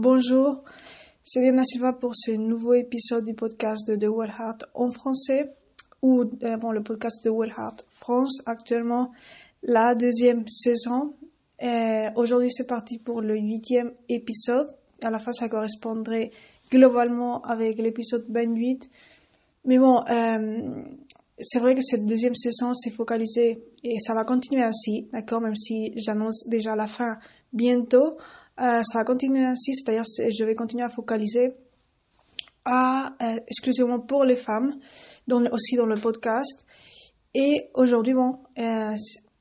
Bonjour, c'est Diana Silva pour ce nouveau épisode du podcast de The Well Heart en français ou euh, bon, le podcast de Well Heart France actuellement la deuxième saison. Aujourd'hui c'est parti pour le huitième épisode. À la fin ça correspondrait globalement avec l'épisode 28. Mais bon, euh, c'est vrai que cette deuxième saison s'est focalisée et ça va continuer ainsi, d'accord, même si j'annonce déjà la fin bientôt. Euh, ça va continuer ainsi, c'est-à-dire je vais continuer à focaliser à, euh, exclusivement pour les femmes, aussi dans le podcast. Et aujourd'hui, bon, euh,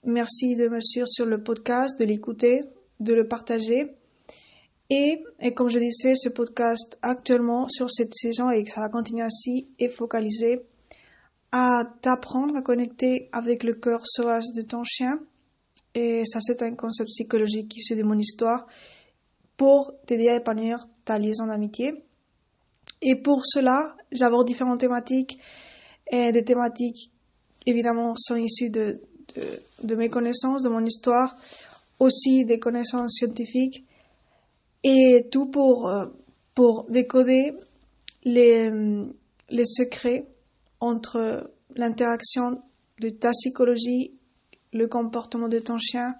merci de me suivre sur le podcast, de l'écouter, de le partager. Et, et, comme je disais, ce podcast actuellement sur cette saison et ça va continuer ainsi est focalisé à t'apprendre à connecter avec le cœur sauvage de ton chien. Et ça, c'est un concept psychologique issu de mon histoire pour t'aider à épanouir ta liaison d'amitié. Et pour cela, j'aborde différentes thématiques et des thématiques évidemment sont issues de, de, de, mes connaissances, de mon histoire, aussi des connaissances scientifiques et tout pour, euh, pour décoder les, les secrets entre l'interaction de ta psychologie, le comportement de ton chien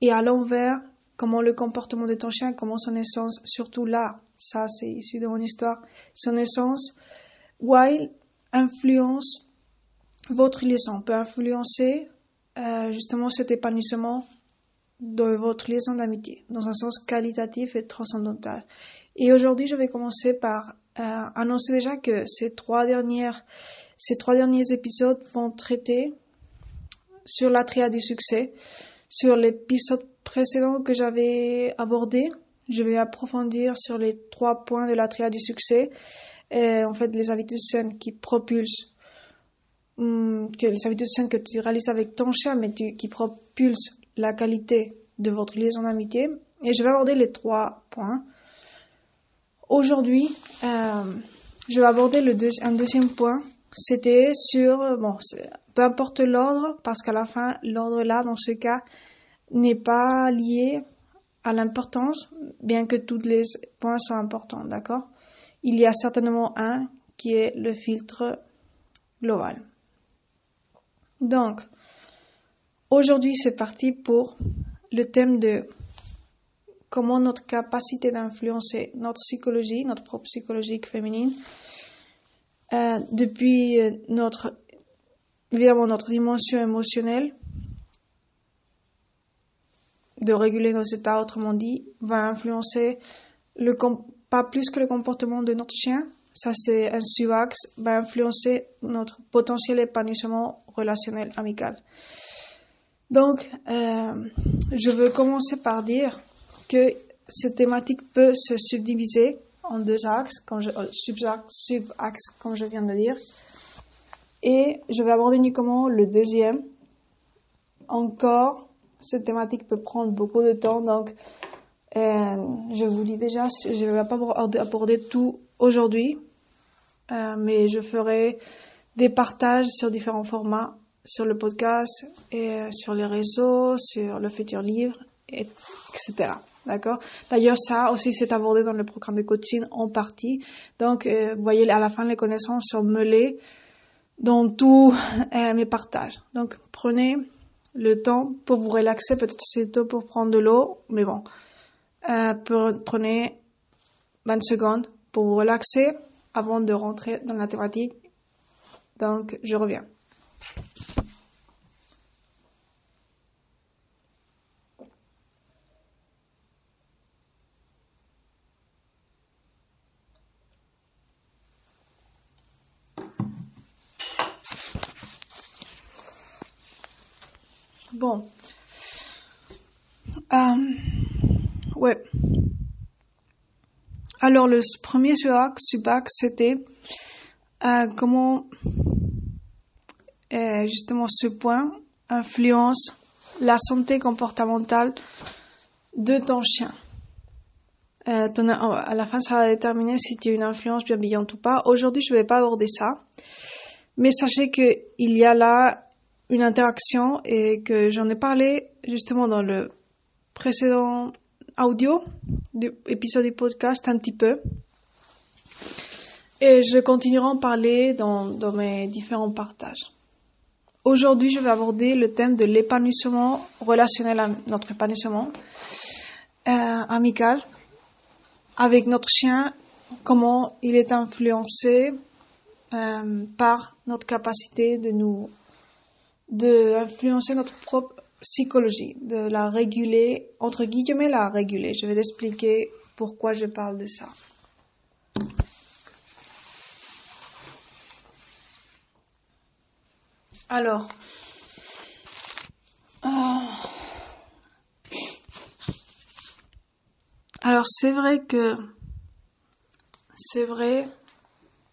et à l'envers, comment le comportement de ton chien, comment son essence, surtout là, ça c'est issu de mon histoire, son essence, while influence votre liaison, peut influencer euh, justement cet épanouissement de votre liaison d'amitié, dans un sens qualitatif et transcendantal. Et aujourd'hui, je vais commencer par euh, annoncer déjà que ces trois dernières, ces trois derniers épisodes vont traiter sur la triade du succès, sur l'épisode précédent que j'avais abordé. Je vais approfondir sur les trois points de la triade du succès. En fait, les habitudes saines qui propulsent, hum, que les habitudes saines que tu réalises avec ton chien, mais qui propulsent la qualité de votre liaison d'amitié. Et je vais aborder les trois points. Aujourd'hui, euh, je vais aborder un deuxième point. C'était sur, bon, peu importe l'ordre, parce qu'à la fin, l'ordre là, dans ce cas, n'est pas lié à l'importance, bien que tous les points soient importants, d'accord? Il y a certainement un qui est le filtre global. Donc, aujourd'hui, c'est parti pour le thème de comment notre capacité d'influencer notre psychologie, notre propre psychologie féminine, euh, depuis euh, notre, évidemment, notre dimension émotionnelle, de réguler nos états, autrement dit, va influencer le, pas plus que le comportement de notre chien, ça c'est un sub-axe, va influencer notre potentiel épanouissement relationnel amical. Donc, euh, je veux commencer par dire que cette thématique peut se subdiviser en deux axes, comme je, euh, sub-axes, comme je viens de dire. Et je vais aborder uniquement le deuxième. Encore, cette thématique peut prendre beaucoup de temps, donc euh, je vous dis déjà, je ne vais pas aborder tout aujourd'hui, euh, mais je ferai des partages sur différents formats, sur le podcast, et sur les réseaux, sur le futur livre, etc. D'accord? D'ailleurs, ça aussi, c'est abordé dans le programme de coaching en partie. Donc, euh, vous voyez, à la fin, les connaissances sont mêlées dans tous euh, mes partages. Donc, prenez le temps pour vous relaxer. Peut-être c'est tôt pour prendre de l'eau, mais bon. Euh, prenez 20 secondes pour vous relaxer avant de rentrer dans la thématique. Donc, je reviens. Bon. Euh, ouais. Alors, le premier sub-axe, c'était euh, comment euh, justement ce point influence la santé comportementale de ton chien. Euh, à la fin, ça va déterminer si tu as une influence bienveillante ou pas. Aujourd'hui, je ne vais pas aborder ça. Mais sachez qu'il y a là une interaction et que j'en ai parlé justement dans le précédent audio épisode du podcast un petit peu. Et je continuerai à en parler dans, dans mes différents partages. Aujourd'hui, je vais aborder le thème de l'épanouissement relationnel à notre épanouissement euh, amical avec notre chien, comment il est influencé euh, par notre capacité de nous, de notre propre psychologie, de la réguler, entre guillemets la réguler. Je vais t'expliquer pourquoi je parle de ça. Alors, euh, alors c'est vrai que c'est vrai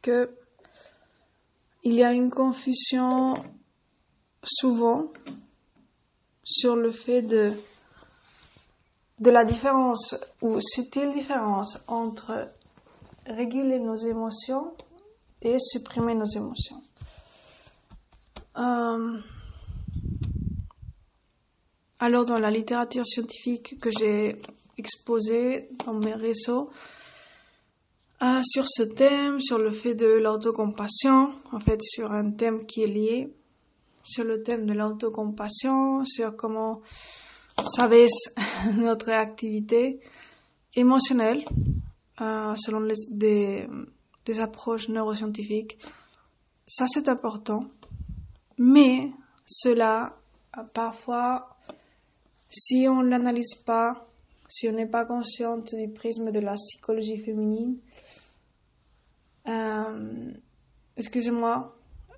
que il y a une confusion souvent sur le fait de, la différence ou subtile différence entre réguler nos émotions et supprimer nos émotions. Euh, alors dans la littérature scientifique que j'ai exposée dans mes réseaux, euh, sur ce thème, sur le fait de l'autocompassion, en fait sur un thème qui est lié sur le thème de l'autocompassion, sur comment baisse notre activité émotionnelle euh, selon des approches neuroscientifiques. Ça, c'est important. Mais cela, parfois, si on ne l'analyse pas, si on n'est pas consciente du prisme de la psychologie féminine, euh, excusez-moi,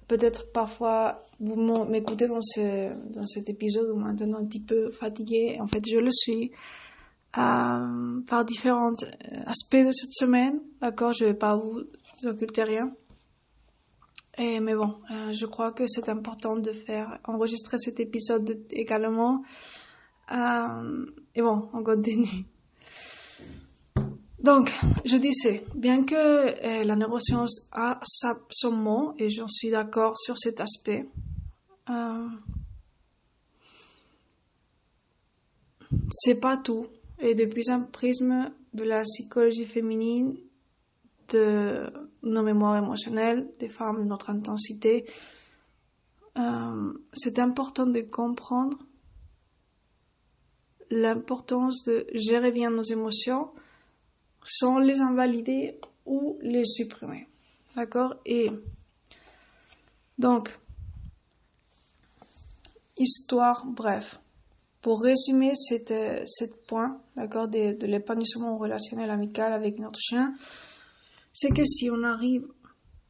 peut-être parfois vous m'écoutez dans, ce, dans cet épisode ou maintenant un petit peu fatigué. En fait, je le suis euh, par différents aspects de cette semaine. D'accord, je vais pas vous occulter rien. Et, mais bon, euh, je crois que c'est important de faire enregistrer cet épisode également. Euh, et bon, on continue. Donc, je disais, bien que euh, la neuroscience a son mot, et j'en suis d'accord sur cet aspect, euh, c'est pas tout. Et depuis un prisme de la psychologie féminine, de nos mémoires émotionnelles, des femmes, de notre intensité, euh, c'est important de comprendre l'importance de gérer bien nos émotions sans les invalider ou les supprimer. D'accord? Et donc, histoire, bref. Pour résumer cette, cette point, d'accord, de, de l'épanouissement relationnel amical avec notre chien, c'est que si on arrive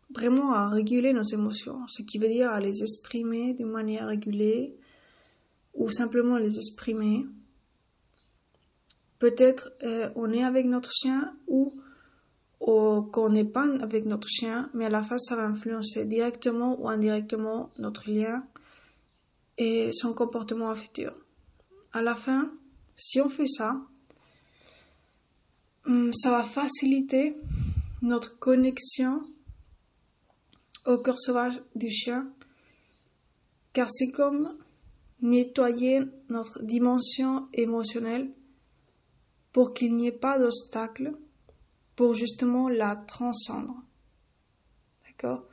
vraiment à réguler nos émotions, ce qui veut dire à les exprimer de manière régulée ou simplement les exprimer, Peut-être euh, on est avec notre chien ou, qu'on n'est pas avec notre chien, mais à la fin ça va influencer directement ou indirectement notre lien et son comportement à futur. À la fin, si on fait ça, hum, ça va faciliter notre connexion au cœur sauvage du chien, car c'est comme nettoyer notre dimension émotionnelle pour qu'il n'y ait pas d'obstacle pour justement la transcendre. D'accord?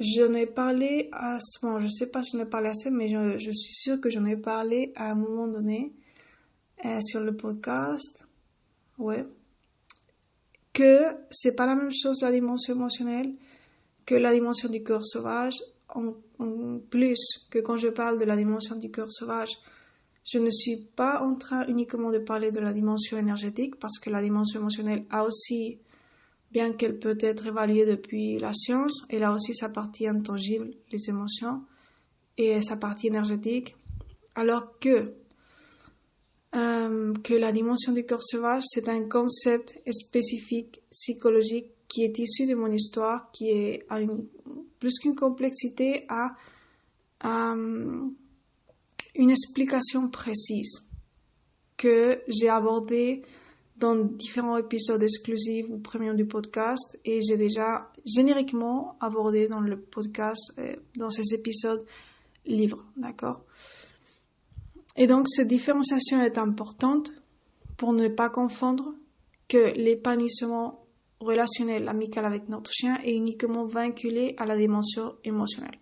J'en ai parlé à ce moment, je sais pas si j'en ai parlé assez, mais je, suis sûre que j'en ai parlé à un moment donné euh, sur le podcast. Ouais. Que c'est pas la même chose la dimension émotionnelle que la dimension du cœur sauvage. En, en plus que quand je parle de la dimension du cœur sauvage, je ne suis pas en train uniquement de parler de la dimension énergétique parce que la dimension émotionnelle a aussi, bien qu'elle peut être évaluée depuis la science, elle a aussi sa partie intangible, les émotions, et sa partie énergétique, alors que euh, que la dimension du corps sauvage, c'est un concept spécifique psychologique qui est issu de mon histoire, qui est a plus qu'une complexité à une explication précise que j'ai abordée dans différents épisodes exclusifs ou premium du podcast et j'ai déjà génériquement abordé dans le podcast, euh, dans ces épisodes livres, d'accord? Et donc cette différenciation est importante pour ne pas confondre que l'épanouissement relationnel amical avec notre chien est uniquement vinculé à la dimension émotionnelle.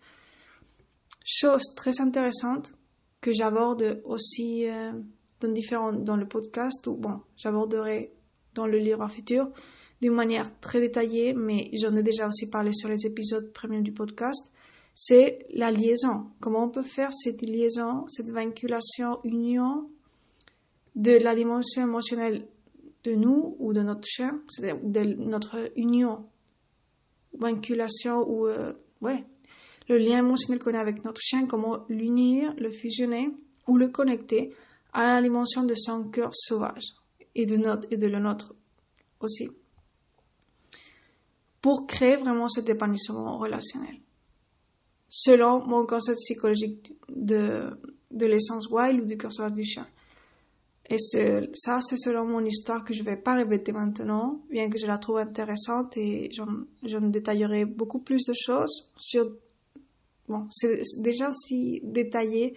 Chose très intéressante que j'aborde aussi euh, dans le podcast ou bon, j'aborderai dans le livre futur d'une manière très détaillée, mais j'en ai déjà aussi parlé sur les épisodes premiers du podcast, c'est la liaison. Comment on peut faire cette liaison, cette vinculation, union de la dimension émotionnelle de nous ou de notre chien, c'est-à-dire de notre union, vinculation ou, euh, ouais, le lien émotionnel qu'on a avec notre chien, comment l'unir, le fusionner ou le connecter à la dimension de son cœur sauvage et de notre, et de le nôtre aussi. Pour créer vraiment cet épanouissement relationnel. Selon mon concept psychologique de, de l'essence wild ou du cœur sauvage du chien. Et ça, c'est selon mon histoire que je ne vais pas répéter maintenant, bien que je la trouve intéressante et j'en détaillerai beaucoup plus de choses sur... Bon, c'est déjà aussi détaillé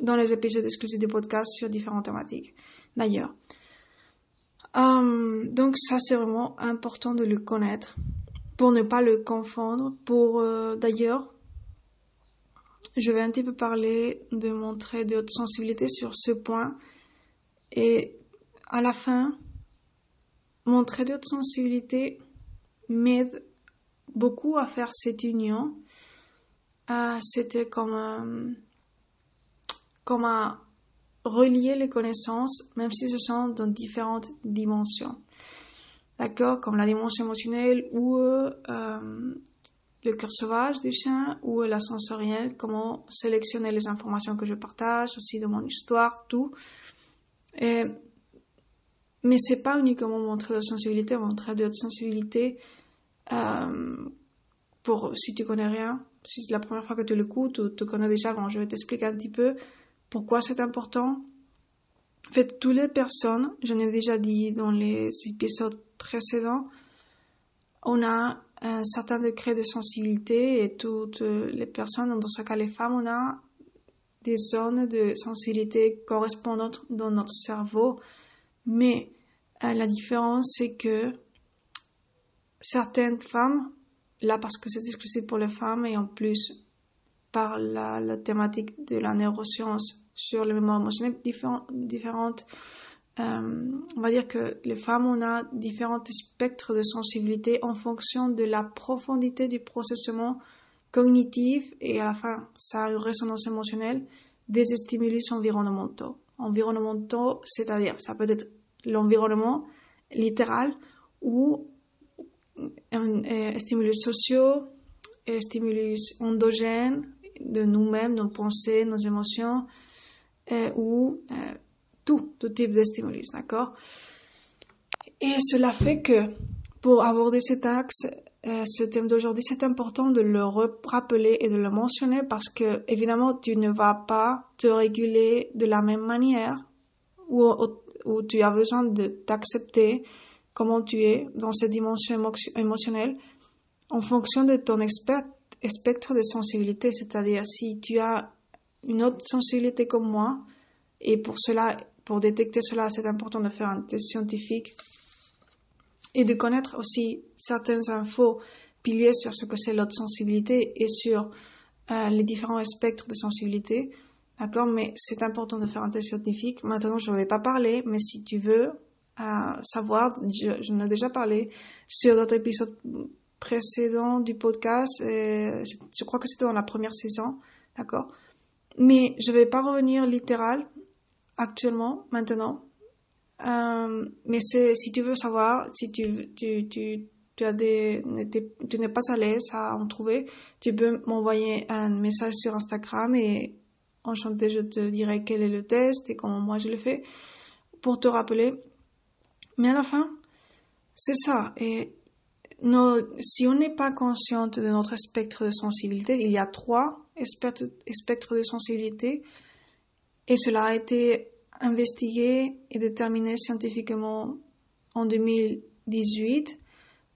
dans les épisodes exclusifs du podcast sur différentes thématiques. D'ailleurs. Euh, donc ça, c'est vraiment important de le connaître pour ne pas le confondre. Pour euh, d'ailleurs, je vais un petit peu parler de mon trait de haute sensibilité sur ce point et à la fin, mon trait de sensibilité m'aide beaucoup à faire cette union. Euh, C'était comme, euh, comme à relier les connaissances, même si ce sont dans différentes dimensions. D'accord? Comme la dimension émotionnelle ou euh, le cœur sauvage du chien ou la sensorielle, comment sélectionner les informations que je partage, aussi de mon histoire, tout. Et, mais c'est pas uniquement mon trait de sensibilité, mon trait de sensibilité, euh, pour, si tu connais rien, si c'est la première fois que tu l'écoutes ou tu connais déjà, bon, je vais t'expliquer un petit peu pourquoi c'est important. En fait, toutes les personnes, j'en ai déjà dit dans les épisodes précédents, on a un certain degré de sensibilité et toutes les personnes, dans ce cas les femmes, on a des zones de sensibilité correspondantes dans notre cerveau, mais euh, la différence c'est que certaines femmes, là parce que c'est exclusif pour les femmes et en plus par la, thématique de la neuroscience sur le mémoire émotionnelle différentes, euh, on va dire que les femmes, on a différents spectres de sensibilité en fonction de la profondité du processus cognitif et à la fin, ça a une résonance émotionnelle des stimulus environnementaux. Environnementaux, c'est-à-dire, ça peut être l'environnement littéral ou stimulus sociaux, stimulus endogènes de nous-mêmes, nos pensées, nos émotions, euh, ou euh, tout, type de stimulus, d'accord? Et cela fait que pour aborder cet axe, ce thème d'aujourd'hui, c'est important de le rappeler et de le mentionner parce que, évidemment, tu ne vas pas te réguler de la même manière ou, ou tu as besoin de t'accepter comment tu es dans cette dimension émotionnelle en fonction de ton spectre de sensibilité. C'est-à-dire, si tu as une autre sensibilité comme moi, et pour cela, pour détecter cela, c'est important de faire un test scientifique et de connaître aussi certaines infos piliers sur ce que c'est l'autre sensibilité et sur euh, les différents spectres de sensibilité. D'accord? Mais c'est important de faire un test scientifique. Maintenant, je ne vais pas parler, mais si tu veux euh, savoir, je, ai déjà parlé sur d'autres épisodes précédents du podcast. Je, crois que c'était dans la première saison. D'accord? Mais je ne vais pas revenir littéral actuellement, maintenant. Euh, mais si tu veux savoir, si tu, tu n'es pas à l'aise à en trouver, tu peux m'envoyer un message sur Instagram et enchanté, je te dirai quel est le test et comment moi je le fais pour te rappeler. Mais à la fin, c'est ça. Et si on n'est pas consciente de notre spectre de sensibilité, il y a trois spectres de sensibilité et cela a été investigué et déterminé scientifiquement en 2018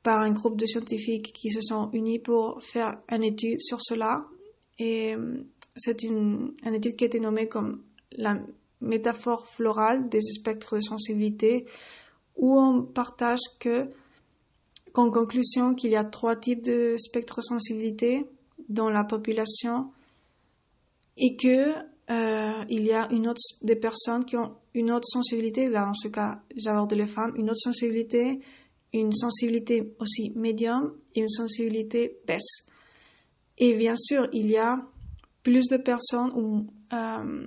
par un groupe de scientifiques qui se sont unis pour faire une étude sur cela. Et euh, c'est une, une, étude qui a été nommée comme la métaphore florale des spectres de sensibilité où on partage que, en conclusion, qu'il y a trois types de spectres de sensibilité dans la population et que euh, il y a une autre des personnes qui ont une autre sensibilité. Là en ce cas j'aborde les femmes. Une autre sensibilité une sensibilité aussi médium et une sensibilité baisse. Et bien sûr il y a plus de personnes où euh,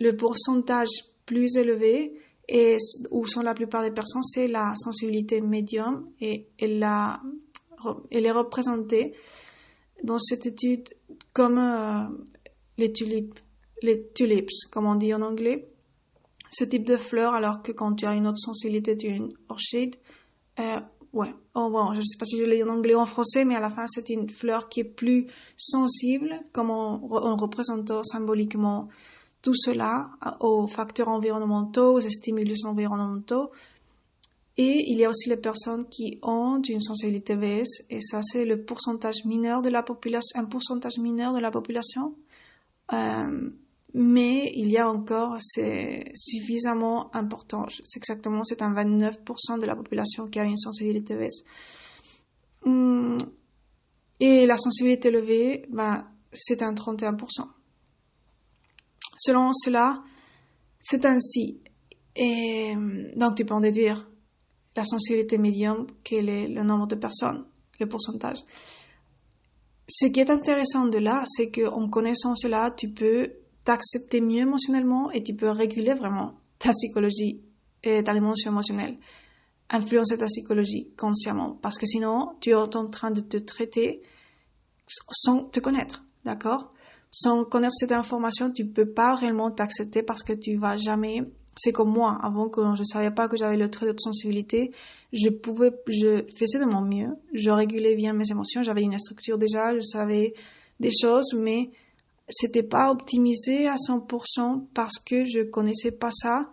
le pourcentage plus élevé et où sont la plupart des personnes, c'est la sensibilité médium et elle, est représentée dans cette étude comme euh, les tulipes, les tulips, comme on dit en anglais. Ce type de fleur, alors que quand tu as une autre sensibilité, tu as une orchide. Euh, ouais, oh, bon, je ne sais pas si je l'ai en anglais ou en français, mais à la fin, c'est une fleur qui est plus sensible, comme on, on représente symboliquement tout cela aux facteurs environnementaux, aux stimulus environnementaux. Et il y a aussi les personnes qui ont une sensibilité VS, et ça c'est le pourcentage mineur de la population, un pourcentage mineur de la population. Euh, mais il y a encore, c'est suffisamment important. C'est exactement, c'est un 29% de la population qui a une sensibilité VS. Hum, et la sensibilité élevée, ben, c'est un 31%. Selon cela, c'est ainsi. Et donc tu peux en déduire la sensibilité médium, quel est le nombre de personnes, le pourcentage. Ce qui est intéressant de là, c'est qu'en connaissant cela, tu peux t'accepter mieux émotionnellement et tu peux réguler vraiment ta psychologie et ta dimension émotionnelle, influencer ta psychologie consciemment, parce que sinon, tu es en train de te traiter sans te connaître, d'accord? Sans connaître cette information, tu peux pas réellement t'accepter parce que tu vas jamais. C'est comme moi, avant que je savais pas que j'avais le trait de sensibilité, je pouvais, je faisais de mon mieux, je régulais bien mes émotions, j'avais une structure déjà, je savais des choses, mais c'était pas optimisé à 100% parce que je connaissais pas ça.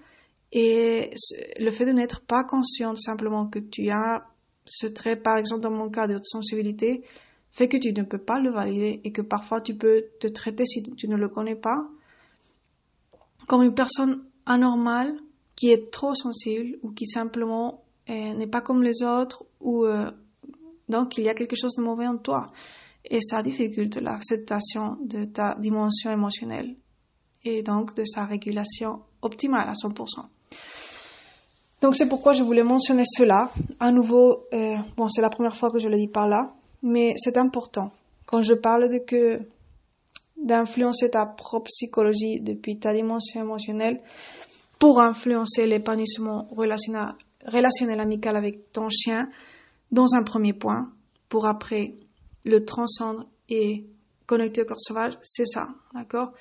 Et le fait de n'être pas consciente simplement que tu as ce trait, par exemple dans mon cas de sensibilité, fait que tu ne peux pas le valider et que parfois tu peux te traiter si tu ne le connais pas comme une personne anormale qui est trop sensible ou qui simplement euh, n'est pas comme les autres ou euh, donc il y a quelque chose de mauvais en toi et ça difficulte l'acceptation de ta dimension émotionnelle et donc de sa régulation optimale à 100%. Donc c'est pourquoi je voulais mentionner cela. À nouveau, euh, bon c'est la première fois que je le dis par là, mais c'est important. Quand je parle de que d'influencer ta propre psychologie depuis ta dimension émotionnelle pour influencer l'épanouissement relationnel, relationnel amical avec ton chien dans un premier point, pour après le transcendre et connecter au corps sauvage, c'est ça, d'accord?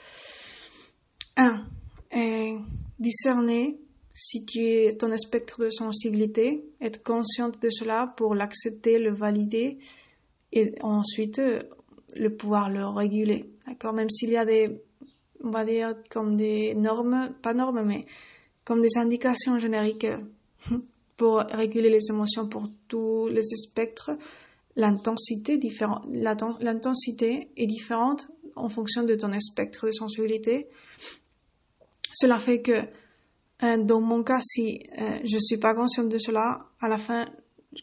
1. Discerner si tu es ton spectre de sensibilité, être consciente de cela pour l'accepter, le valider et ensuite euh, le pouvoir le réguler. D'accord Même s'il y a des, on va dire, comme des normes, pas normes, mais comme des indications génériques euh, pour réguler les émotions pour tous les spectres, l'intensité est différente en fonction de ton spectre de sensibilité. Cela fait que, euh, dans mon cas, si je suis pas consciente de cela, à la fin,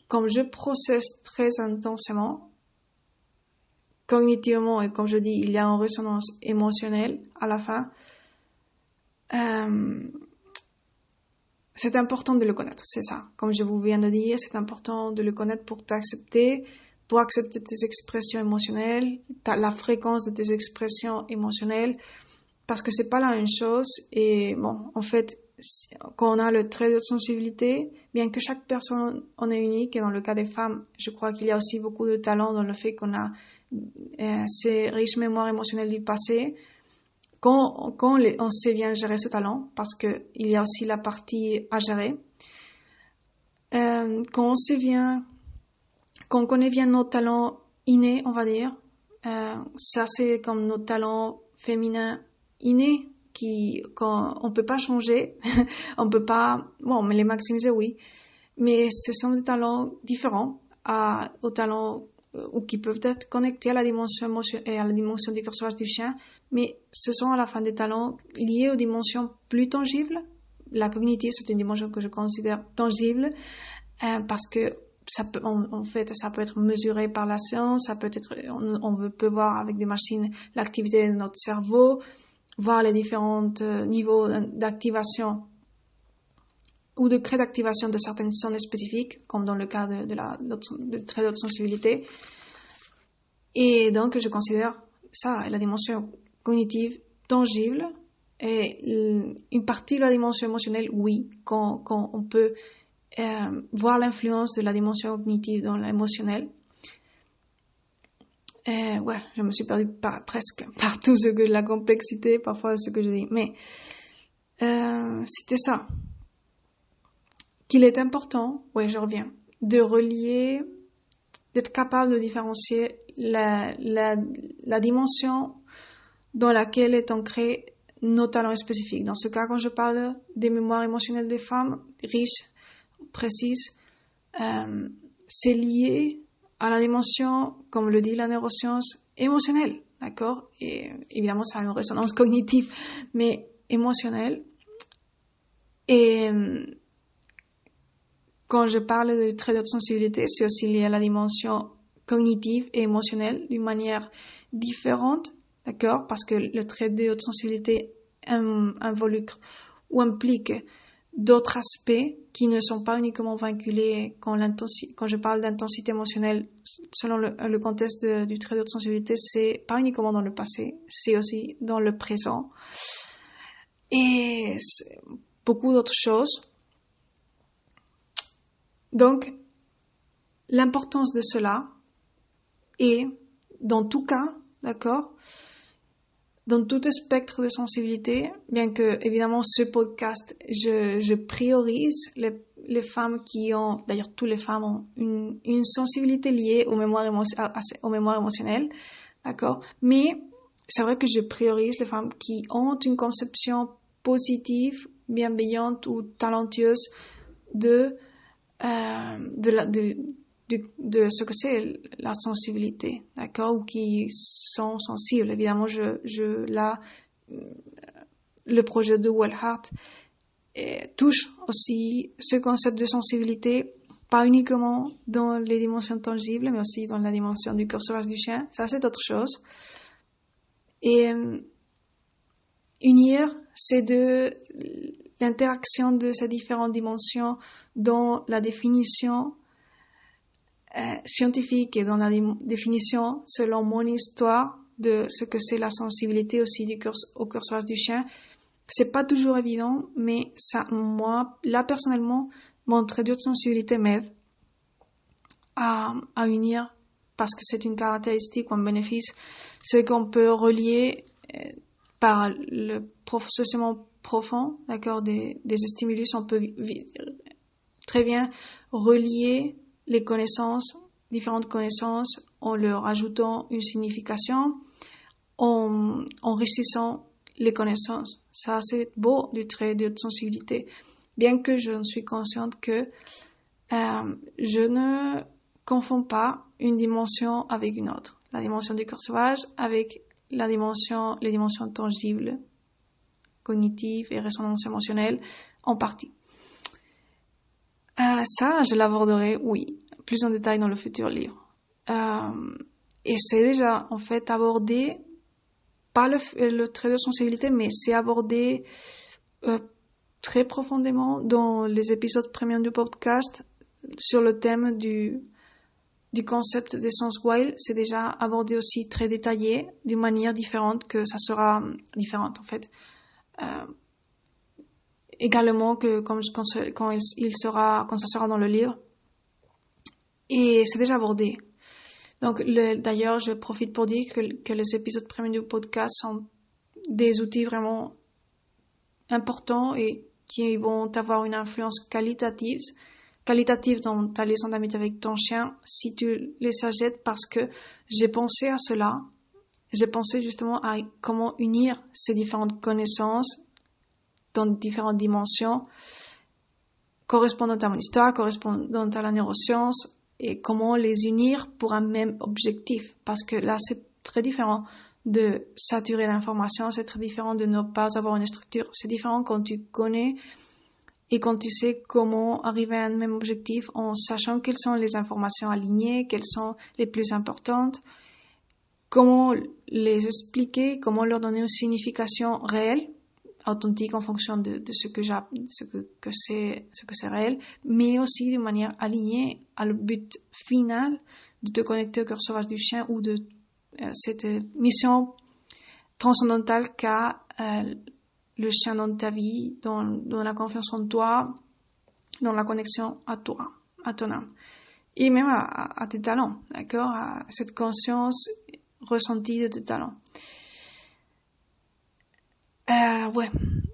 comme je processe très intensément, cognitivement et comme je dis, il y a une résonance émotionnelle à la fin. Euh, c'est important de le connaître, c'est ça. Comme je vous viens de dire, c'est important de le connaître pour t'accepter, pour accepter tes expressions émotionnelles, la fréquence de tes expressions émotionnelles, parce que c'est pas la même chose. Et bon, en fait, quand on a le trait de sensibilité, bien que chaque personne en est unique, et dans le cas des femmes, je crois qu'il y a aussi beaucoup de talent dans le fait qu'on a ces riches mémoires émotionnelles du passé, quand, quand on sait bien gérer ce talent, parce qu'il y a aussi la partie à gérer, euh, quand on sait bien, quand on connaît bien nos talents innés, on va dire, euh, ça c'est comme nos talents féminins innés, qui, quand on peut pas changer, on peut pas, bon, mais les maximiser, oui, mais ce sont des talents différents aux talents ou qui peuvent être connectés à la dimension émotionnelle et à la dimension du corps du chien, mais ce sont à la fin des talents liés aux dimensions plus tangibles. La cognitive, c'est une dimension que je considère tangible euh, parce que ça peut, en, fait, ça peut être mesuré par la science, ça peut être, on, on peut voir avec des machines l'activité de notre cerveau, voir les différents euh, niveaux d'activation ou de crée d'activation de certaines zones spécifiques, comme dans le cas de, de la de trait de sensibilité. Et donc, je considère ça, la dimension cognitive tangible, et une partie de la dimension émotionnelle, oui, quand, on peut euh, voir l'influence de la dimension cognitive dans l'émotionnel. Ouais, je me suis perdue par, presque par tout ce que la complexité, parfois ce que je dis. Mais euh, c'était ça. Qu'il est important, ouais, je reviens, de relier, d'être capable de différencier la, la, la dimension dans laquelle est ancré nos talents spécifiques. Dans ce cas, quand je parle des mémoires émotionnelles des femmes riches, précises, euh, c'est lié à la dimension, comme le dit la neuroscience, émotionnelle, d'accord? Et évidemment, ça a une résonance cognitive, mais émotionnelle. Et quand je parle de trait de sensibilité, c'est aussi lié à la dimension cognitive et émotionnelle d'une manière différente, d'accord? Parce que le trait de haute sensibilité involucre ou implique d'autres aspects qui ne sont pas uniquement vinculés quand, quand je parle d'intensité émotionnelle, selon le, contexte du trait de haute sensibilité, c'est pas uniquement dans le passé, c'est aussi dans le présent. Et beaucoup d'autres choses. Donc, l'importance de cela est, dans tout cas, d'accord, dans tout spectre de sensibilité, bien que évidemment ce podcast, je, priorise les, femmes qui ont, d'ailleurs toutes les femmes ont une, sensibilité liée aux mémoires émotionnelles, d'accord Mais c'est vrai que je priorise les femmes qui ont une conception positive, bienveillante ou talentueuse de, euh, de, la, de, de, ce que c'est la sensibilité, d'accord, ou qui sont sensibles. Évidemment, je, je là, le projet de Wellheart eh, touche aussi ce concept de sensibilité, pas uniquement dans les dimensions tangibles, mais aussi dans la dimension du cœur sauvage du chien. Ça, c'est autre chose. Et euh, unir ces deux, l'interaction de ces différentes dimensions dans la définition euh, scientifique et dans la définition, selon mon histoire de ce que c'est la sensibilité aussi du au curseur du chien, c'est pas toujours évident, mais ça, moi, là personnellement, mon trait de sensibilité m'aide à, à unir parce que c'est une caractéristique ou un bénéfice, c'est qu'on peut relier euh, par le processus profond, d'accord, des, des stimulus, on peut très bien relier les connaissances, différentes connaissances, en leur ajoutant une signification, en enrichissant les connaissances. Ça, c'est beau du trait de sensibilité. Bien que je suis consciente que euh, je ne confonds pas une dimension avec une autre. La dimension du corps sauvage avec la dimension, les dimensions tangibles, cognitives et résonance émotionnelle en partie. Euh, ça, je l'aborderai, oui, plus en détail dans le futur livre. Euh, et c'est déjà, en fait, abordé, pas le, le trait de sensibilité, mais c'est abordé euh, très profondément dans les épisodes premiers du podcast sur le thème du, du concept d'essence wild. C'est déjà abordé aussi très détaillé, d'une manière différente que ça sera différente, en fait. Euh, également que quand, quand, il, sera, quand ça sera dans le livre. Et c'est déjà abordé. Donc, d'ailleurs, je profite pour dire que, que les épisodes premiers du podcast sont des outils vraiment importants et qui vont avoir une influence qualitative, qualitative dans ta liaison d'amitié avec ton chien si tu les achètes parce que j'ai pensé à cela. J'ai pensé justement à comment unir ces différentes connaissances dans différentes dimensions correspondantes à mon histoire, correspondantes à la neuroscience et comment les unir pour un même objectif. Parce que là, c'est très différent de saturer d'informations, c'est très différent de ne pas avoir une structure. C'est différent quand tu connais et quand tu sais comment arriver à un même objectif en sachant quelles sont les informations alignées, quelles sont les plus importantes, comment les expliquer, comment leur donner une signification réelle, authentique en fonction de, ce que ce que, que c'est, réel, mais aussi de manière alignée à le but final de te connecter au cœur sauvage du chien ou de euh, cette mission transcendantale qu'a euh, le chien dans ta vie, dans, la confiance en toi, dans la connexion à toi, à ton âme. Et même à, tes talents, d'accord? À cette conscience ressentie de tes talents. Euh, ouais.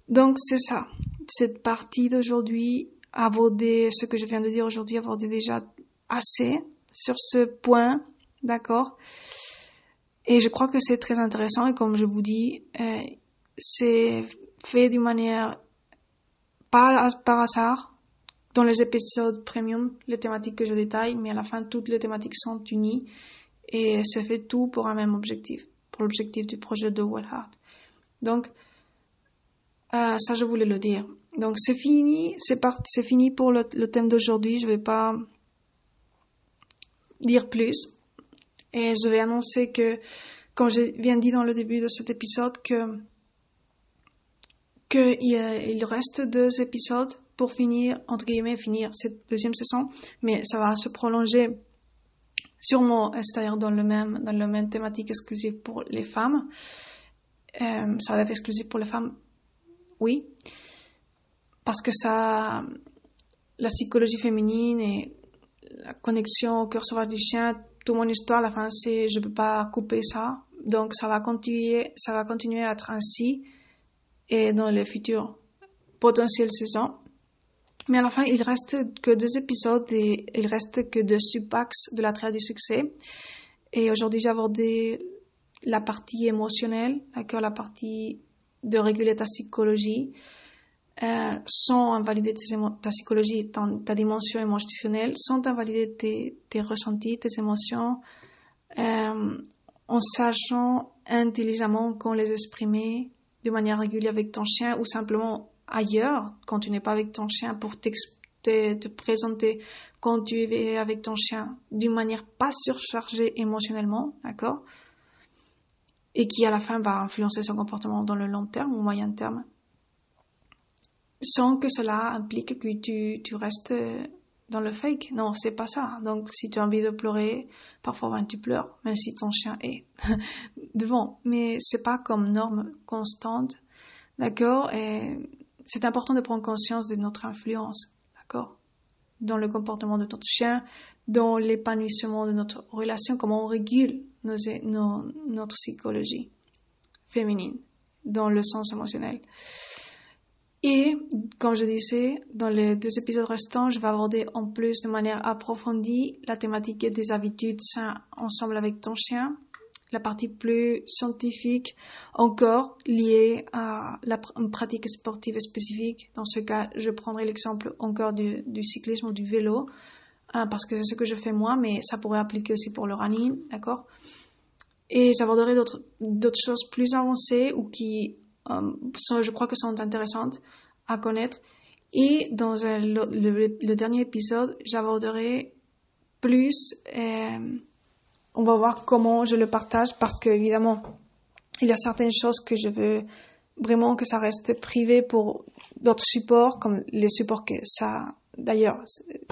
Donc, c'est ça. Cette partie d'aujourd'hui, aborder ce que je viens de dire aujourd'hui, aborder déjà assez sur ce point, d'accord? Et je crois que c'est très intéressant et comme je vous dis, euh, c'est fait d'une manière pas par hasard dans les épisodes premium, les thématiques que je détaille, mais à la fin, toutes les thématiques sont unies et c'est fait tout pour un même objectif, pour l'objectif du projet de Heart. Donc, euh, ça, je voulais le dire. Donc, c'est fini, c'est c'est fini pour le, thème d'aujourd'hui. Je vais pas dire plus. Et je vais annoncer que, comme je viens dit dans le début de cet épisode, que qu'il reste deux épisodes pour finir, entre guillemets, finir cette deuxième saison, mais ça va se prolonger sûrement, c'est-à-dire dans le même, dans le même thématique exclusive pour les femmes. Euh, ça va être exclusif pour les femmes, oui, parce que ça, la psychologie féminine et la connexion au cœur sauvage du chien, toute mon histoire, la fin, c'est, je peux pas couper ça. Donc, ça va continuer, ça va continuer à être ainsi et dans les futures potentielles saisons. Mais à la fin, il reste que deux épisodes et il reste que deux subaxes de la triade du succès. Et aujourd'hui, j'ai abordé la partie émotionnelle, d'accord, la partie de réguler ta psychologie, euh, sans invalider ta psychologie, ta, ta, dimension émotionnelle, sans invalider tes, ressentis, tes émotions, euh, en sachant intelligemment comment les exprimer, de manière régulière avec ton chien ou simplement ailleurs quand tu n'es pas avec ton chien pour te, te présenter quand tu es avec ton chien d'une manière pas surchargée émotionnellement, d'accord? Et qui à la fin va influencer son comportement dans le long terme ou moyen terme sans que cela implique que tu, tu restes dans le fake. Non, c'est pas ça. Donc, si tu as envie de pleurer, parfois ben, tu pleures, même si ton chien est devant. Mais c'est pas comme norme constante, d'accord? C'est important de prendre conscience de notre influence, d'accord? Dans le comportement de notre chien, dans l'épanouissement de notre relation, comment on régule notre psychologie féminine dans le sens émotionnel. Et, comme je disais, dans les deux épisodes restants, je vais aborder en plus de manière approfondie la thématique des habitudes saines ensemble avec ton chien, la partie plus scientifique encore liée à la pratique sportive spécifique. Dans ce cas, je prendrai l'exemple encore du, cyclisme ou du vélo, hein, parce que c'est ce que je fais moi, mais ça pourrait appliquer aussi pour le running, d'accord? Et j'aborderai d'autres choses plus avancées ou qui euh, je crois que sont intéressantes à connaître. Et dans le, dernier épisode, j'aborderai plus, euh, on va voir comment je le partage parce que évidemment, il y a certaines choses que je veux vraiment que ça reste privé pour d'autres supports, comme les supports que ça, d'ailleurs,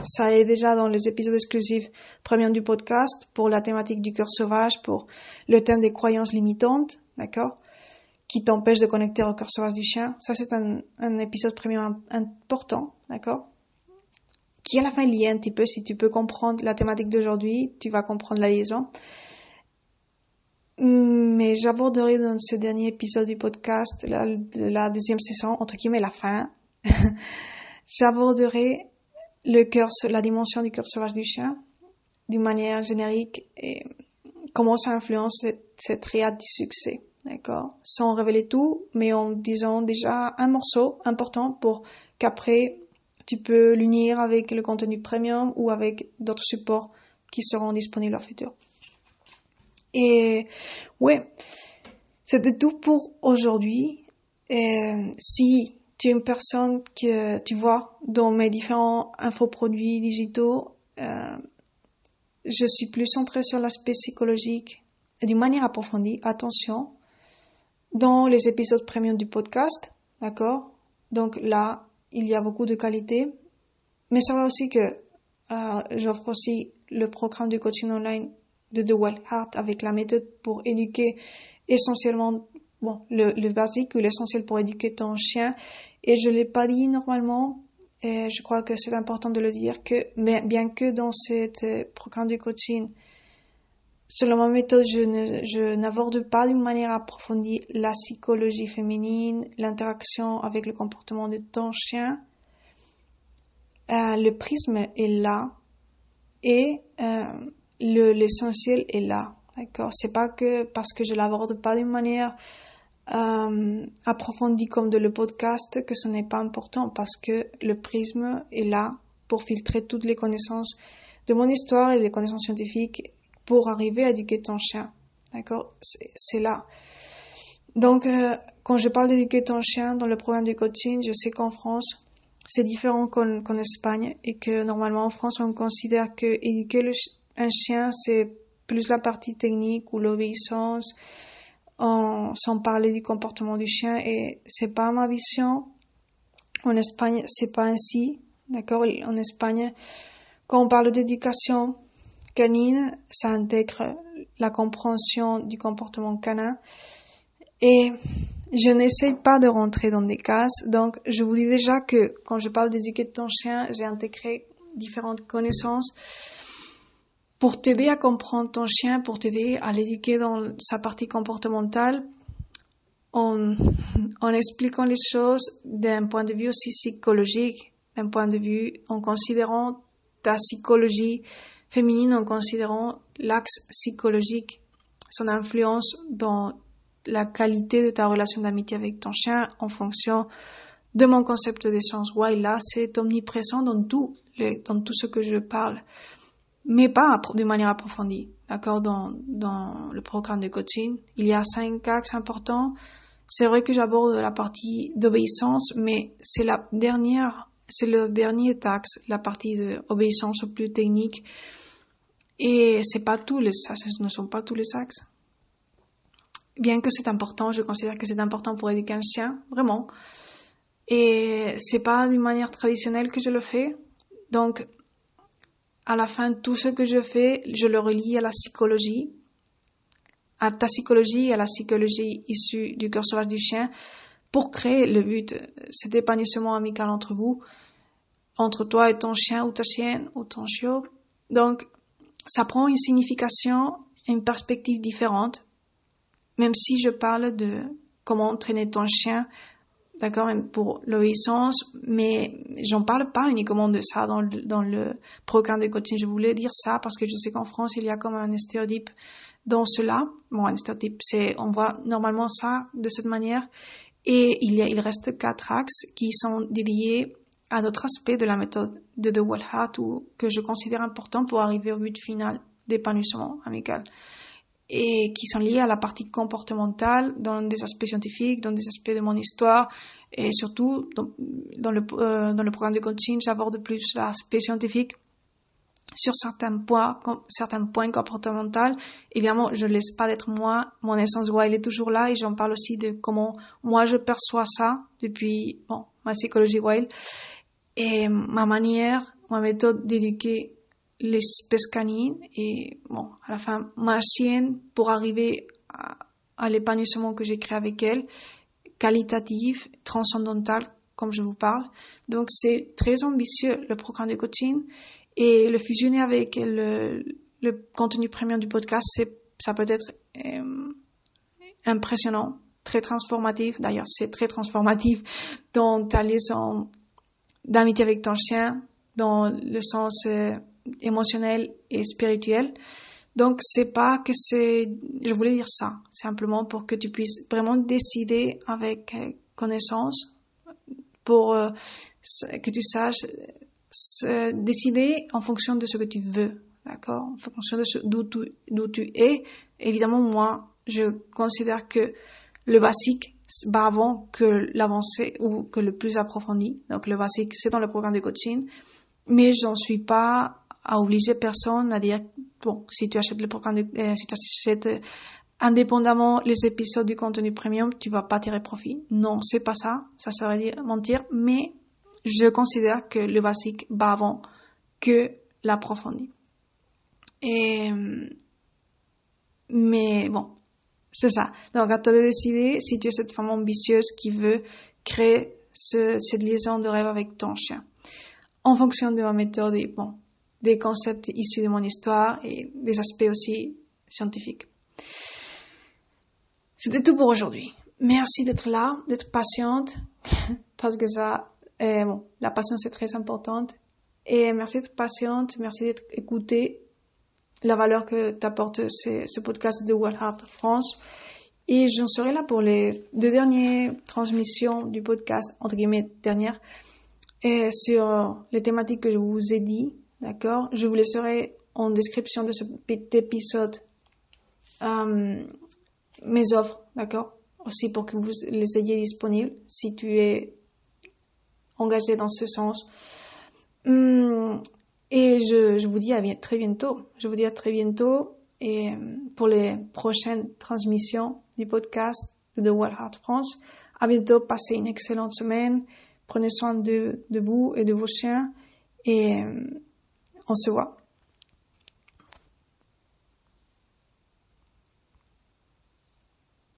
ça est déjà dans les épisodes exclusifs premium du podcast pour la thématique du cœur sauvage, pour le thème des croyances limitantes, d'accord? qui t'empêche de connecter au cœur sauvage du chien. Ça, c'est un, un, épisode premium important, d'accord Qui à la fin est un petit peu. Si tu peux comprendre la thématique d'aujourd'hui, tu vas comprendre la liaison. Mais j'aborderai dans ce dernier épisode du podcast, la, la deuxième saison, entre guillemets la fin, j'aborderai le cœur, la dimension du cœur sauvage du chien d'une manière générique et comment ça influence cette, cette triade du succès d'accord? Sans révéler tout, mais en disant déjà un morceau important pour qu'après tu peux l'unir avec le contenu premium ou avec d'autres supports qui seront disponibles en futur. Et ouais, C'était tout pour aujourd'hui. Si tu es une personne que tu vois dans mes différents infoproduits digitaux, euh, je suis plus centrée sur l'aspect psychologique d'une manière approfondie. Attention, dans les épisodes premium du podcast, d'accord? Donc là, il y a beaucoup de qualité. Mais ça va aussi que euh, j'offre aussi le programme du coaching online de The Wild Heart avec la méthode pour éduquer essentiellement bon, le, le basique ou l'essentiel pour éduquer ton chien. Et je l'ai pas dit normalement, et je crois que c'est important de le dire que, mais bien que dans ce euh, programme de coaching, selon ma méthode, je n'aborde pas d'une manière approfondie la psychologie féminine, l'interaction avec le comportement de ton chien. Euh, le prisme est là et euh, le, l'essentiel est là. D'accord? C'est pas que parce que je l'aborde pas d'une manière euh, approfondie comme de le podcast que ce n'est pas important parce que le prisme est là pour filtrer toutes les connaissances de mon histoire et les connaissances scientifiques pour arriver à éduquer ton chien. D'accord? C'est là. Donc, euh, quand je parle d'éduquer ton chien dans le programme de coaching, je sais qu'en France, c'est différent qu'en Espagne et que normalement en France, on considère que éduquer un chien, c'est plus la partie technique ou l'obéissance, sans parler du comportement du chien et c'est pas ma vision. En Espagne, c'est pas ainsi, d'accord? En Espagne, quand on parle d'éducation canine, ça intègre la compréhension du comportement canin et je n'essaie pas de rentrer dans des cases. Donc, je vous dis déjà que quand je parle d'éduquer ton chien, j'ai intégré différentes connaissances pour t'aider à comprendre ton chien, pour t'aider à l'éduquer dans sa partie comportementale, en, en expliquant les choses d'un point de vue aussi psychologique, d'un point de vue en considérant ta psychologie féminine, en considérant l'axe psychologique, son influence dans la qualité de ta relation d'amitié avec ton chien en fonction de mon concept d'essence. Ouais, là, c'est omniprésent dans tout, dans tout ce que je parle mais pas de manière approfondie. D'accord? Dans, dans le programme de coaching, il y a cinq axes importants. C'est vrai que j'aborde la partie d'obéissance, mais c'est la dernière, c'est le dernier axe, la partie d'obéissance plus technique. Et c'est pas tous les ce ne sont pas tous les axes. Bien que c'est important, je considère que c'est important pour éduquer un chien, vraiment. Et c'est pas d'une manière traditionnelle que je le fais. Donc, à la fin, tout ce que je fais, je le relie à la psychologie, à ta psychologie, à la psychologie issue du cœur sauvage du chien, pour créer le but, cet épanouissement amical entre vous, entre toi et ton chien ou ta chienne ou ton chiot. Donc, ça prend une signification, une perspective différente, même si je parle de comment entraîner ton chien d'accord, pour l'obéissance, mais j'en parle pas uniquement de ça dans le, dans le programme de coaching. Je voulais dire ça parce que je sais qu'en France, il y a comme un stéréotype dans cela. Bon, un stéréotype, c'est, on voit normalement ça de cette manière. Et il y a, il reste quatre axes qui sont dédiés à d'autres aspects de la méthode de Heart ou que je considère important pour arriver au but final d'épanouissement amical et qui sont liés à la partie comportementale dans des aspects scientifiques, dans des aspects de mon histoire et surtout dans, dans le, euh, dans le programme de coaching, j'aborde plus l'aspect scientifique sur certains points, certains points comportementaux. Évidemment, je ne laisse pas d'être moi, mon essence ouais, elle est toujours là et j'en parle aussi de comment moi je perçois ça depuis bon, ma psychologie wild et ma manière, ma méthode d'éduquer l'espèce canine et bon, à la fin, ma chienne pour arriver à, à l'épanouissement que j'ai créé avec elle, qualitatif, transcendantal, comme je vous parle. Donc c'est très ambitieux le programme de coaching et le fusionner avec le, contenu premium du podcast, c'est ça peut être euh, impressionnant, très transformatif. D'ailleurs, c'est très transformatif dans ta liaison d'amitié avec ton chien, dans le sens euh, émotionnel et spirituel. Donc, c'est pas que c'est, je voulais dire ça, simplement pour que tu puisses vraiment décider avec euh, connaissance, pour que tu saches décider en fonction de ce que tu veux, d'accord? En fonction de d'où tu, tu es. Évidemment, moi, je considère que le basique va avant que l'avancée ou que le plus approfondi. Donc le basique, c'est dans le programme de coaching, mais j'en suis pas à obliger personne à dire bon, si tu achètes le programme, de, euh, si tu achètes euh, indépendamment les épisodes du contenu premium, tu vas pas tirer profit. Non, c'est pas ça. Ça serait dire mentir, mais je considère que le basique va avant que l'approfondi. Et, mais bon, c'est ça. Donc, à toi de décider si tu es cette femme ambitieuse qui veut créer cette liaison de rêve avec ton chien. En fonction de ma méthode et des concepts issus de mon histoire et des aspects aussi scientifiques. C'était tout pour aujourd'hui. Merci d'être là, d'être patiente, parce que ça, bon, la patience est très importante. Et merci d'être patiente, merci d'être écoutée la valeur que t'apporte ce, podcast de World Heart France. Et j'en serai là pour les deux dernières transmissions du podcast, entre guillemets, dernières, et sur les thématiques que je vous ai dit, d'accord? Je vous laisserai en description de cet épisode euh, mes offres, d'accord? Aussi pour que vous les ayez disponibles si tu es engagé dans ce sens. Hum, et je, je, vous dis à très bientôt. Je vous dis à très bientôt et euh, pour les prochaines transmissions du podcast de The World Heart France. À bientôt. Passez une excellente semaine. Prenez soin de, de vous et de vos chiens et euh, on se voit.